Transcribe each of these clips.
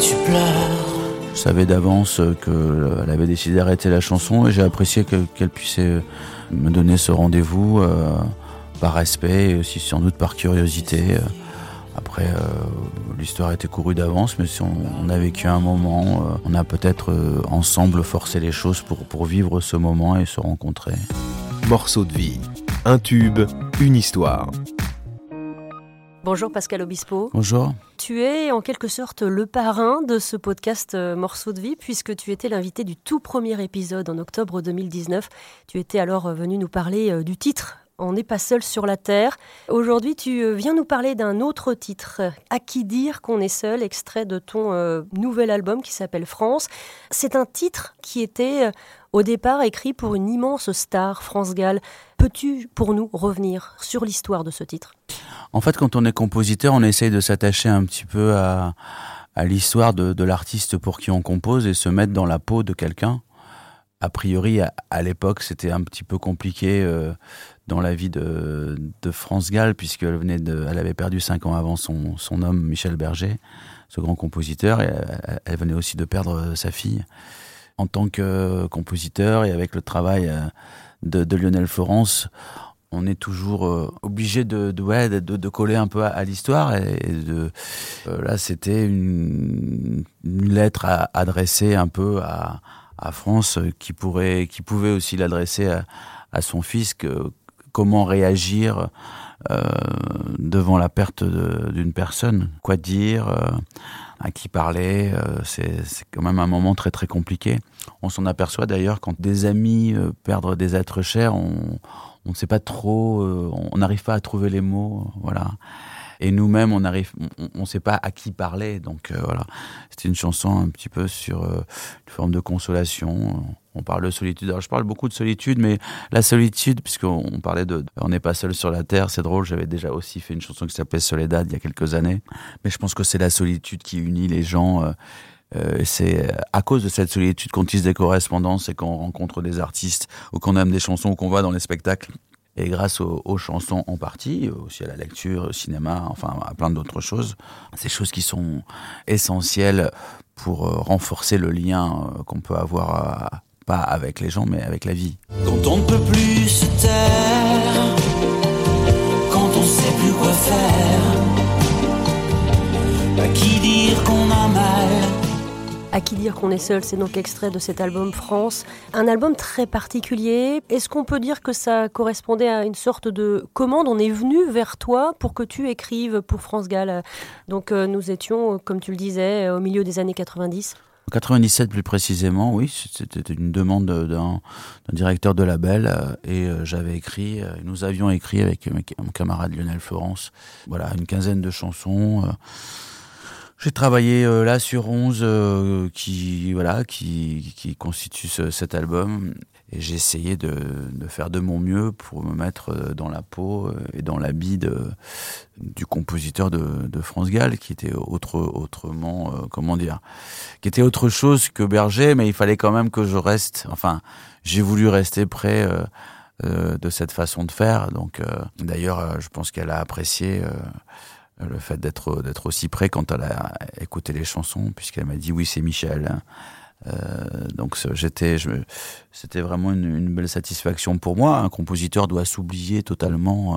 Tu pleures Je savais d'avance qu'elle avait décidé d'arrêter la chanson et j'ai apprécié qu'elle puisse me donner ce rendez-vous euh, par respect et aussi sans doute par curiosité. Après, euh, l'histoire était courue d'avance, mais si on, a vécu un moment, euh, on a peut-être ensemble forcé les choses pour, pour vivre ce moment et se rencontrer. Morceau de vie, un tube, une histoire. Bonjour Pascal Obispo. Bonjour. Tu es en quelque sorte le parrain de ce podcast euh, Morceaux de vie puisque tu étais l'invité du tout premier épisode en octobre 2019. Tu étais alors euh, venu nous parler euh, du titre on n'est pas seul sur la Terre. Aujourd'hui, tu viens nous parler d'un autre titre, À qui dire qu'on est seul, extrait de ton nouvel album qui s'appelle France. C'est un titre qui était au départ écrit pour une immense star, France Gall. Peux-tu pour nous revenir sur l'histoire de ce titre? En fait, quand on est compositeur, on essaye de s'attacher un petit peu à, l'histoire de, l'artiste pour qui on compose et se mettre dans la peau de quelqu'un. A priori, à, l'époque, c'était un petit peu compliqué euh, dans la vie de, France Gall, puisqu'elle venait de, elle avait perdu cinq ans avant son, homme, Michel Berger, ce grand compositeur, et elle, venait aussi de perdre sa fille. En tant que compositeur et avec le travail euh, de Lionel Florence, on est toujours euh, obligé de, de, coller un peu à, l'histoire. Et, euh, là, c'était une, lettre à, adressée un peu à, France qui, pourrait, qui pouvait aussi l'adresser à, son fils. Que, comment réagir euh, devant la perte d'une personne Quoi dire à qui parler, c'est quand même un moment très très compliqué. On s'en aperçoit d'ailleurs quand des amis perdent des êtres chers, on ne sait pas trop, euh, on n'arrive pas à trouver les mots, voilà. Et nous-mêmes, on arrive, on ne sait pas à qui parler, donc euh, voilà. C'était une chanson un petit peu sur euh, une forme de consolation. On parle de solitude. Alors je parle beaucoup de solitude, mais la solitude, puisqu'on parlait de, on n'est pas seul sur la terre, c'est drôle. J'avais déjà aussi fait une chanson qui s'appelait Soledad il y a quelques années, mais je pense que c'est la solitude qui unit les gens. Euh, c'est à cause de cette solitude qu'on tisse des correspondances et qu'on rencontre des artistes ou qu'on aime des chansons ou qu'on va dans les spectacles. Et grâce aux, chansons en partie, aussi à la lecture, au cinéma, enfin à plein d'autres choses, ces choses qui sont essentielles pour euh, renforcer le lien euh, qu'on peut avoir, pas avec les gens, mais avec la vie. Quand on ne peut plus se taire, quand on sait plus quoi faire, à qui dire qu'on a mal à qui dire qu'on est seul, c'est donc extrait de cet album France. Un album très particulier. Est-ce qu'on peut dire que ça correspondait à une sorte de commande? On est venu vers toi pour que tu écrives pour France Gall. Donc euh, nous étions, comme tu le disais, au milieu des années 90. 97 plus précisément, oui, c'était une demande d'un directeur de label euh, et euh, j'avais écrit, nous avions écrit avec mon camarade Lionel Florence, voilà, une quinzaine de chansons. J'ai travaillé euh, là sur 11 euh, qui voilà qui, qui constitue cet album. Et j'ai essayé de, de, faire de mon mieux pour me mettre euh, dans la peau et dans l'habit du compositeur de, de, France Gall qui était autre, autrement comment dire qui était autre chose que Berger mais il fallait quand même que je reste enfin j'ai voulu rester près de cette façon de faire. Donc d'ailleurs je pense qu'elle a apprécié le fait d'être d'être aussi près quand elle a écouté les chansons, puisqu'elle m'a dit oui c'est Michel. Euh, donc j'étais, c'était vraiment une, belle satisfaction pour moi. Un compositeur doit s'oublier totalement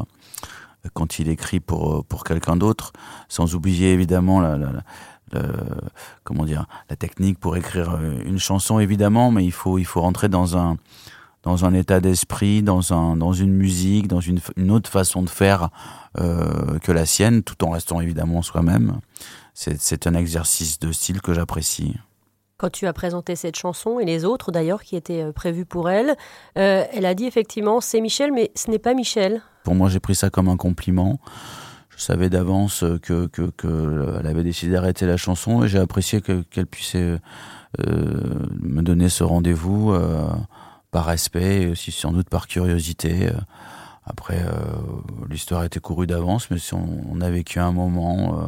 euh, quand il écrit pour pour quelqu'un d'autre, sans oublier évidemment la, la, comment dire la technique pour écrire une chanson évidemment, mais il faut il faut rentrer dans un dans un état d'esprit, dans, un, dans une musique, dans une, une autre façon de faire euh, que la sienne, tout en restant évidemment soi-même. C'est un exercice de style que j'apprécie. Quand tu as présenté cette chanson, et les autres d'ailleurs qui étaient euh, prévues pour elle, euh, elle a dit effectivement c'est Michel, mais ce n'est pas Michel. Pour moi, j'ai pris ça comme un compliment. Je savais d'avance que, que, que, elle avait décidé d'arrêter la chanson et j'ai apprécié qu'elle puisse euh, me donner ce rendez-vous par respect et aussi sans doute par curiosité. Après, euh, l'histoire était courue d'avance, mais si on, a vécu un moment, euh,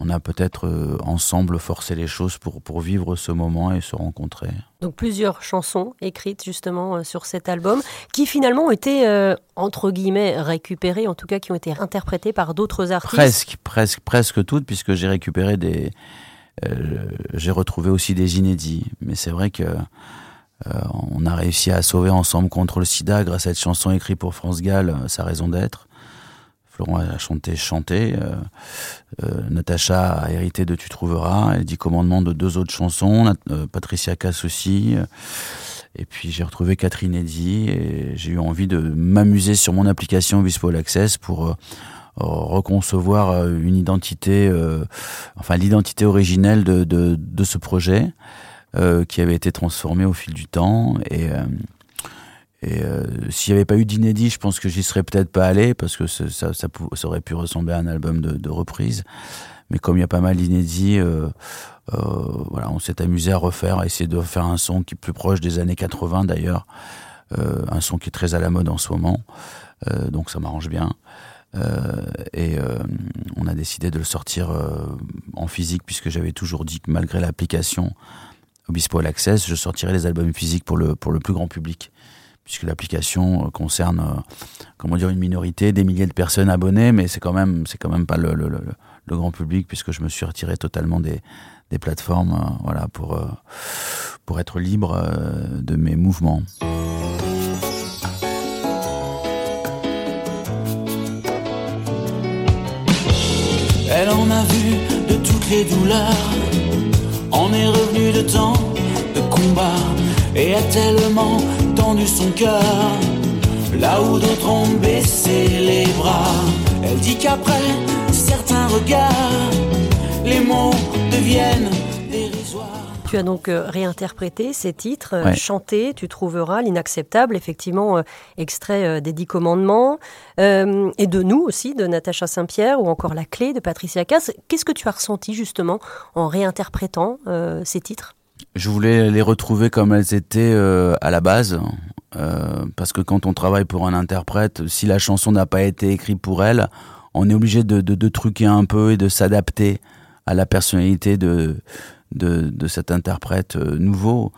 on a peut-être euh, ensemble forcé les choses pour, pour vivre ce moment et se rencontrer. Donc plusieurs chansons écrites justement sur cet album, qui finalement ont été, entre guillemets, récupérées, en tout cas qui ont été interprétées par d'autres artistes. Presque, presque, presque toutes, puisque j'ai récupéré des, j'ai retrouvé aussi des inédits. Mais c'est vrai que on a réussi à sauver ensemble contre le sida grâce à cette chanson écrite pour France Gall, sa raison d'être. Florent a chanté, chanté. Euh, euh, Natacha a hérité de Tu trouveras. Elle dit commandement de deux autres chansons. Euh, Patricia Cass aussi. Et puis j'ai retrouvé Catherine Eddy et j'ai eu envie de m'amuser sur mon application Vispo Access pour reconcevoir une identité, enfin l'identité originelle de, de, de, ce projet qui avait été transformé au fil du temps et et euh, s'il n'y avait pas eu d'inédit, je pense que j'y serais peut-être pas allé parce que ça, ça, ça, aurait pu ressembler à un album de, de reprise. Mais comme il y a pas mal d'inédits, euh, euh, voilà, on s'est amusé à refaire, à essayer de faire un son qui est plus proche des années 80 d'ailleurs, euh, un son qui est très à la mode en ce moment, euh, donc ça m'arrange bien. et on a décidé de le sortir en physique puisque j'avais toujours dit que malgré l'application Obispo All Access, je sortirais les albums physiques pour le plus grand public puisque l'application euh, concerne, euh, comment dire, une minorité, des milliers de personnes abonnées, mais c'est quand même, quand même pas le, grand public, puisque je me suis retiré totalement des, plateformes, euh, pour, pour être libre de mes mouvements. Elle en a vu de toutes les douleurs, on est revenu de temps de combat et a tellement tendu son cœur. Là où d'autres ont baissé les bras, elle dit qu'après certains regards, les mots deviennent. Tu as donc euh, réinterprété ces titres, euh, chanté, tu trouveras l'inacceptable, effectivement, euh, extrait des Dix Commandements, et de nous aussi, de Natacha Saint-Pierre, ou encore La Clé de Patricia Cass. Qu'est-ce que tu as ressenti justement en réinterprétant ces titres? Je voulais les retrouver comme elles étaient euh, à la base, euh, parce que quand on travaille pour un interprète, si la chanson n'a pas été écrite pour elle, on est obligé de, de, de truquer un peu et de s'adapter à la personnalité de, de, de cet interprète euh, nouveau.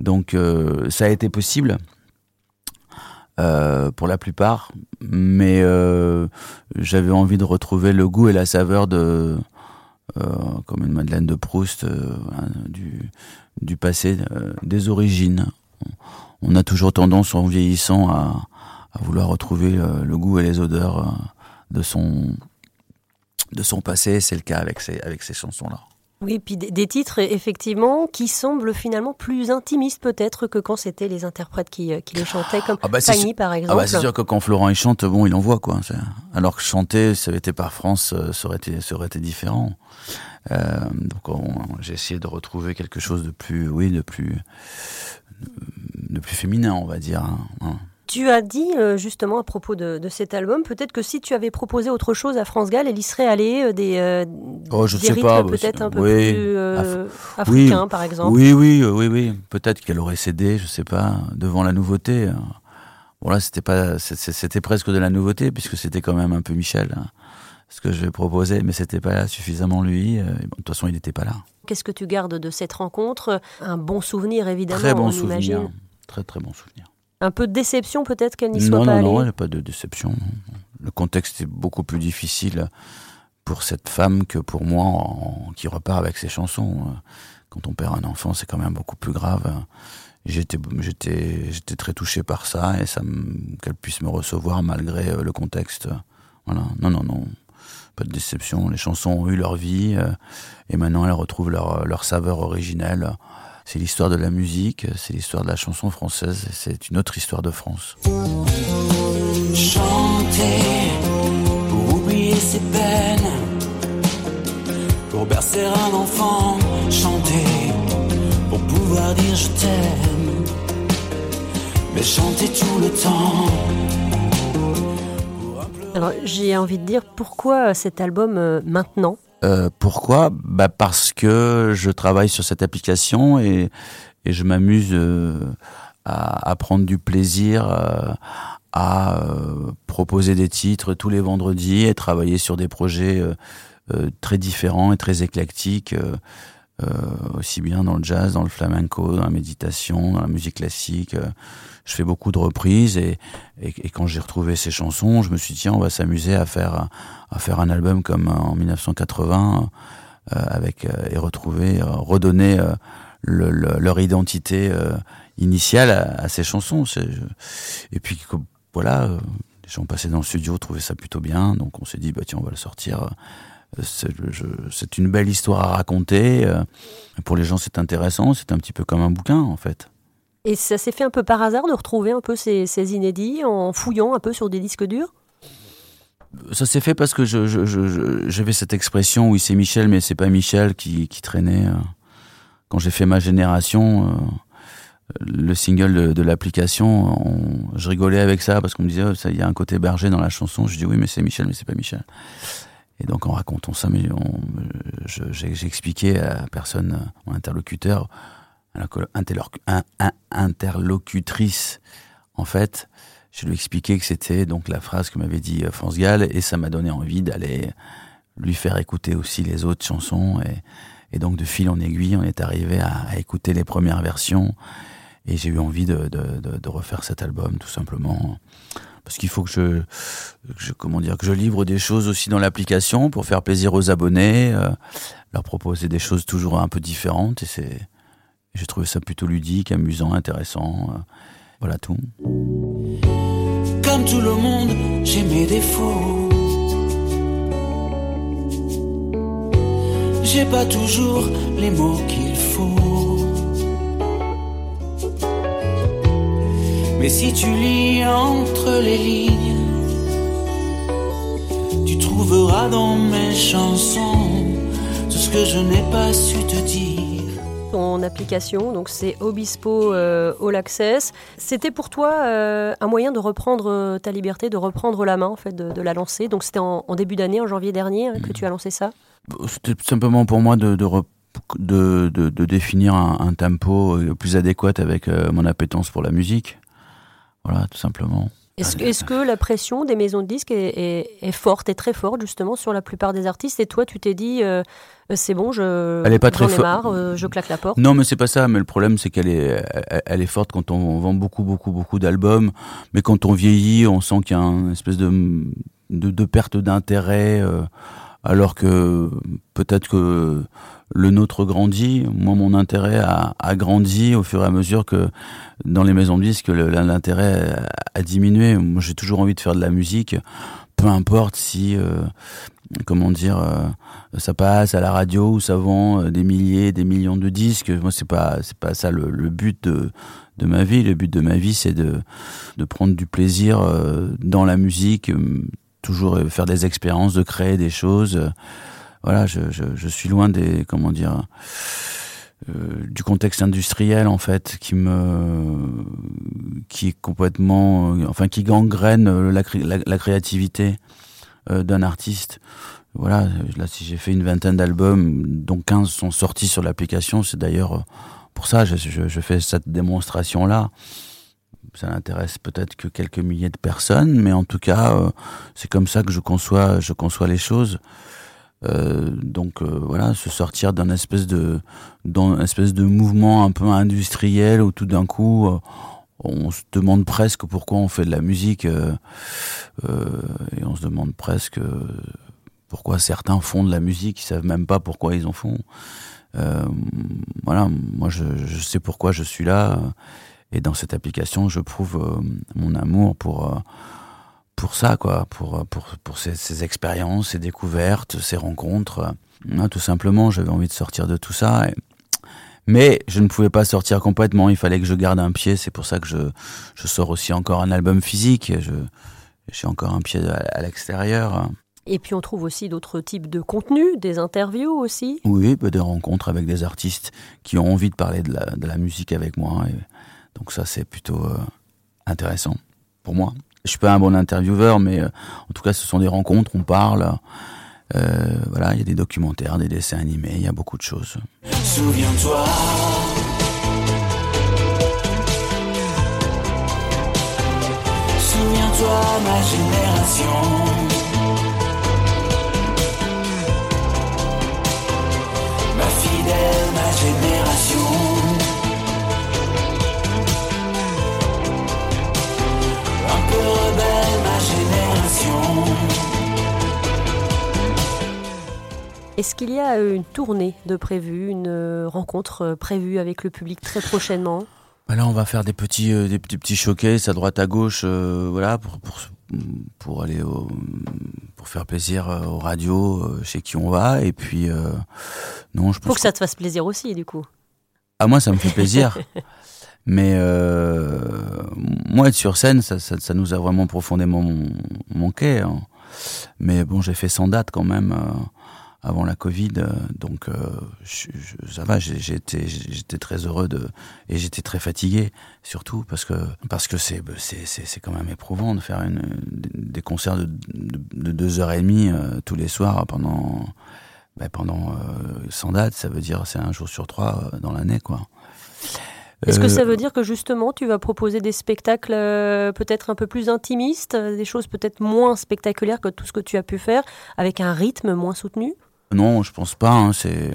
Donc euh, ça a été possible. Euh, pour la plupart, mais j'avais envie de retrouver le goût et la saveur de, comme une Madeleine de Proust, hein, du, du passé, euh, des origines. On a toujours tendance, en vieillissant, à, vouloir retrouver euh, le goût et les odeurs euh, de son, de son passé. C'est le cas avec ces, avec ces chansons-là. Oui, puis des, titres, effectivement, qui semblent finalement plus intimistes peut-être que quand c'était les interprètes qui, qui les chantaient, comme ah bah par exemple. Ah bah c'est sûr que quand Florent il chante, bon, il envoie quoi. Alors que chanter, ça avait été par France, ça aurait été, ça aurait été différent. Euh, donc j'ai essayé de retrouver quelque chose de plus, oui, de plus, de plus féminin, on va dire. Hein, hein. Tu as dit euh, justement à propos de, cet album, peut-être que si tu avais proposé autre chose à France Gall, elle y serait allée euh, des, oh, je sais pas, peut-être un peu plus africains, par exemple. Oui, oui, oui, oui. Peut-être qu'elle aurait cédé, je sais pas, devant la nouveauté. Bon là, c'était pas, c'était presque de la nouveauté puisque c'était quand même un peu Michel. Hein ce que je vais proposer, mais c'était pas suffisamment lui. Euh, de toute façon, il n'était pas là. Qu'est-ce que tu gardes de cette rencontre? Un bon souvenir, évidemment. Très bon souvenir. Très très bon souvenir. Un peu de déception peut-être qu'elle n'y soit pas allée. Non, non, il n'y a pas de déception. Le contexte est beaucoup plus difficile pour cette femme que pour moi qui repart avec ses chansons. Quand on perd un enfant, c'est quand même beaucoup plus grave. J'étais, j'étais, j'étais très touché par ça et ça, qu'elle puisse me recevoir malgré le contexte. Voilà. Non, non, non pas de déception. Les chansons ont eu leur vie euh, et maintenant elles retrouvent leur, leur saveur originelle. C'est l'histoire de la musique, c'est l'histoire de la chanson française, c'est une autre histoire de France. Chanter pour oublier ses peines, pour bercer un enfant, chanter pour pouvoir dire je t'aime, mais chanter tout le temps. Alors j'ai envie de dire pourquoi cet album euh, maintenant? Euh, Pourquoi? Bah Parce que je travaille sur cette application et, je m'amuse euh, à, à, prendre du plaisir euh, à proposer des titres tous les vendredis et travailler sur des projets très différents et très éclectiques. Aussi bien dans le jazz, dans le flamenco, dans la méditation, dans la musique classique je fais beaucoup de reprises et, quand j'ai retrouvé ces chansons, je me suis dit tiens, on va s'amuser à faire à faire un album comme en 1980 avec et retrouver, redonner leur identité initiale à, ces chansons. Et puis voilà, les gens passaient dans le studio, trouvaient ça plutôt bien, donc on s'est dit bah tiens on va le sortir. C'est une belle histoire à raconter. Pour les gens, c'est intéressant. C'est un petit peu comme un bouquin, en fait. Et ça s'est fait un peu par hasard de retrouver un peu ces, ces inédits en fouillant un peu sur des disques durs? Ça s'est fait parce que j'avais je, je, cette expression, oui c'est Michel, mais c'est pas Michel qui, qui traînait. Euh. Quand j'ai fait ma génération, euh, le single de, de l'application, je rigolais avec ça parce qu'on me disait, oh, il y a un côté berger dans la chanson. Je dis oui, mais c'est Michel, mais c'est pas Michel. Et donc en racontant ça, j'ai expliqué à personne, mon interlocuteur, interlocutrice, en fait, je lui ai expliqué que c'était donc la phrase que m'avait dit euh, France Gall et ça m'a donné envie d'aller lui faire écouter aussi les autres chansons. Et, donc de fil en aiguille on est arrivé à, écouter les premières versions et j'ai eu envie de, refaire cet album tout simplement parce qu'il faut que je, je, comment dire que je livre des choses aussi dans l'application pour faire plaisir aux abonnés euh, leur proposer des choses toujours un peu différentes et c'est j'ai trouvé ça plutôt ludique, amusant, intéressant. Euh, voilà tout. Comme tout le monde, j'ai mes défauts. J'ai pas toujours les mots qu'il faut. Mais si tu lis entre les lignes, tu trouveras dans mes chansons tout ce que je n'ai pas su te dire ton application, donc c'est Obispo euh, All Access. C'était pour toi euh, un moyen de reprendre euh, ta liberté, de reprendre la main, en fait, de, la lancer. Donc c'était en, début d'année, en janvier dernier, hein, que tu as lancé ça? C'était simplement pour moi de, de, de définir un, tempo plus adéquat avec mon appétence pour la musique. Voilà, tout simplement. Est-ce que la pression des maisons de disques est, forte, et très forte justement sur la plupart des artistes? Et toi, tu t'es dit, euh, c'est bon, je, elle est pas très marre, euh, je claque la porte Non, mais c'est pas ça. Mais le problème, c'est qu'elle est, elle est forte quand on vend beaucoup, beaucoup, beaucoup d'albums. Mais quand on vieillit, on sent qu'il y a une espèce de, de, perte d'intérêt. Euh, alors que peut-être que le nôtre grandit. Moi, mon intérêt a, a, grandi au fur et à mesure que dans les maisons de disques, l'intérêt a diminué. Moi, j'ai toujours envie de faire de la musique, peu importe si, euh, comment dire, euh, ça passe à la radio ou ça vend euh, des milliers, des millions de disques. Moi, c'est pas, c'est pas ça le, le, but de, de ma vie. Le but de ma vie, c'est de, de prendre du plaisir dans la musique, toujours faire des expériences, de créer des choses voilà, je, je, je, suis loin des, comment dire, euh, du contexte industriel en fait, qui me, qui est complètement, euh, enfin, qui gangrène euh, la, la, créativité euh, d'un artiste. Voilà, là, si j'ai fait une vingtaine d'albums, dont 15 sont sortis sur l'application, c'est d'ailleurs pour ça, je, je, fais cette démonstration là ça n'intéresse peut-être que quelques milliers de personnes, mais en tout cas, c'est comme ça que je conçois, je conçois les choses. Euh, donc euh, voilà, se sortir d'un espèce de d'un espèce de mouvement un peu industriel où tout d'un coup euh, on se demande presque pourquoi on fait de la musique et on se demande presque pourquoi certains font de la musique, ils savent même pas pourquoi ils en font. voilà, moi je, je, sais pourquoi je suis là et dans cette application je prouve mon amour pour pour ça, quoi, pour, pour, pour ces, ces expériences, ces découvertes, ces rencontres. tout simplement, j'avais envie de sortir de tout ça. Mais je ne pouvais pas sortir complètement, il fallait que je garde un pied, c'est pour ça que je, je sors aussi encore un album physique, je, j'ai encore un pied à, l'extérieur. Et puis on trouve aussi d'autres types de contenus, des interviews aussi Oui, bah, des rencontres avec des artistes qui ont envie de parler de la, de la musique avec moi. Et donc ça c'est plutôt euh, intéressant pour moi. Je suis pas un bon intervieweur, mais euh, en tout cas, ce sont des rencontres, on parle. Euh, voilà, il y a des documentaires, des dessins animés, il y a beaucoup de choses. Souviens-toi. Souviens-toi, ma génération. Ma fidèle, ma génération. Est-ce qu'il y a une tournée de prévue, une rencontre prévue avec le public très prochainement? Bah là, on va faire des petits, des petits, showcases à droite à gauche, voilà, pour, pour, pour aller au, pour faire plaisir aux radios chez qui on va. Et puis, non, je pense. Faut que ça te fasse plaisir aussi, du coup. Ah, moi, ça me fait plaisir. Mais euh, moi, être sur scène, ça, ça, ça nous a vraiment profondément manqué. Hein. Mais bon, j'ai fait 100 dates quand même euh, avant la Covid, euh, donc euh, je, je, ça va. J'étais, très heureux de et j'étais très fatigué, surtout parce que parce que c'est c'est c'est quand même éprouvant de faire une, des concerts de, de, de deux heures et demie euh, tous les soirs pendant ben, pendant 100 dates. Ça veut dire c'est un jour sur trois dans l'année, quoi. Est-ce que ça veut dire que justement tu vas proposer des spectacles euh, peut-être un peu plus intimistes, des choses peut-être moins spectaculaires que tout ce que tu as pu faire, avec un rythme moins soutenu? Non, je pense pas. Hein, c'est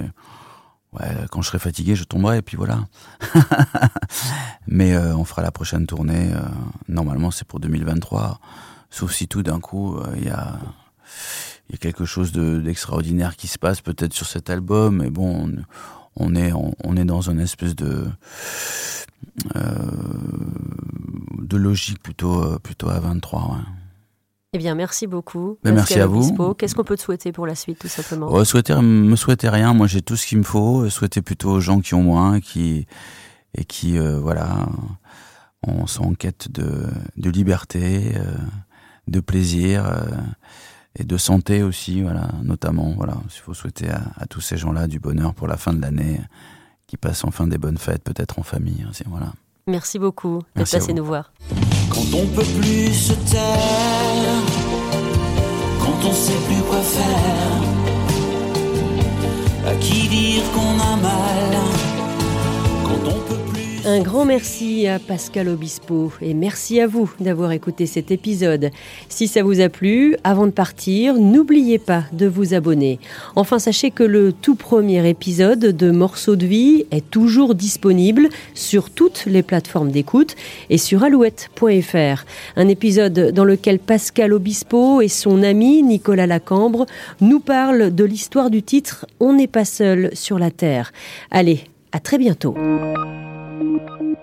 ouais, quand je serai fatigué, je tomberai et puis voilà. Mais euh, on fera la prochaine tournée. Euh, normalement, c'est pour 2023, sauf si tout d'un coup il y a il y a quelque chose d'extraordinaire qui se passe peut-être sur cet album. Mais bon. On, on est, on, est dans une espèce de euh, de logique plutôt, euh, plutôt à 23. Eh bien, merci beaucoup. Ben, merci à vous. Qu'est-ce qu'on peut te souhaiter pour la suite, tout simplement? Oh, souhaiter, Me souhaiter rien. Moi, j'ai tout ce qu'il me faut. Souhaiter plutôt aux gens qui ont moins, qui et qui, euh, voilà, on sont en quête de, de liberté, de plaisir et de santé aussi, voilà, notamment. Voilà, il faut souhaiter à, tous ces gens-là du bonheur pour la fin de l'année, qui passent enfin des bonnes fêtes, peut-être en famille. Aussi, voilà. Merci beaucoup d'être passé nous voir. Quand on peut plus se taire, quand on sait plus quoi faire, à qui dire qu'on a mal, quand on peut un grand merci à Pascal Obispo et merci à vous d'avoir écouté cet épisode. Si ça vous a plu, avant de partir, n'oubliez pas de vous abonner. Enfin, sachez que le tout premier épisode de Morceaux de vie est toujours disponible sur toutes les plateformes d'écoute et sur alouette.fr. Un épisode dans lequel Pascal Obispo et son ami Nicolas Lacambre nous parlent de l'histoire du titre On n'est pas seul sur la Terre. Allez, à très bientôt. Thank you.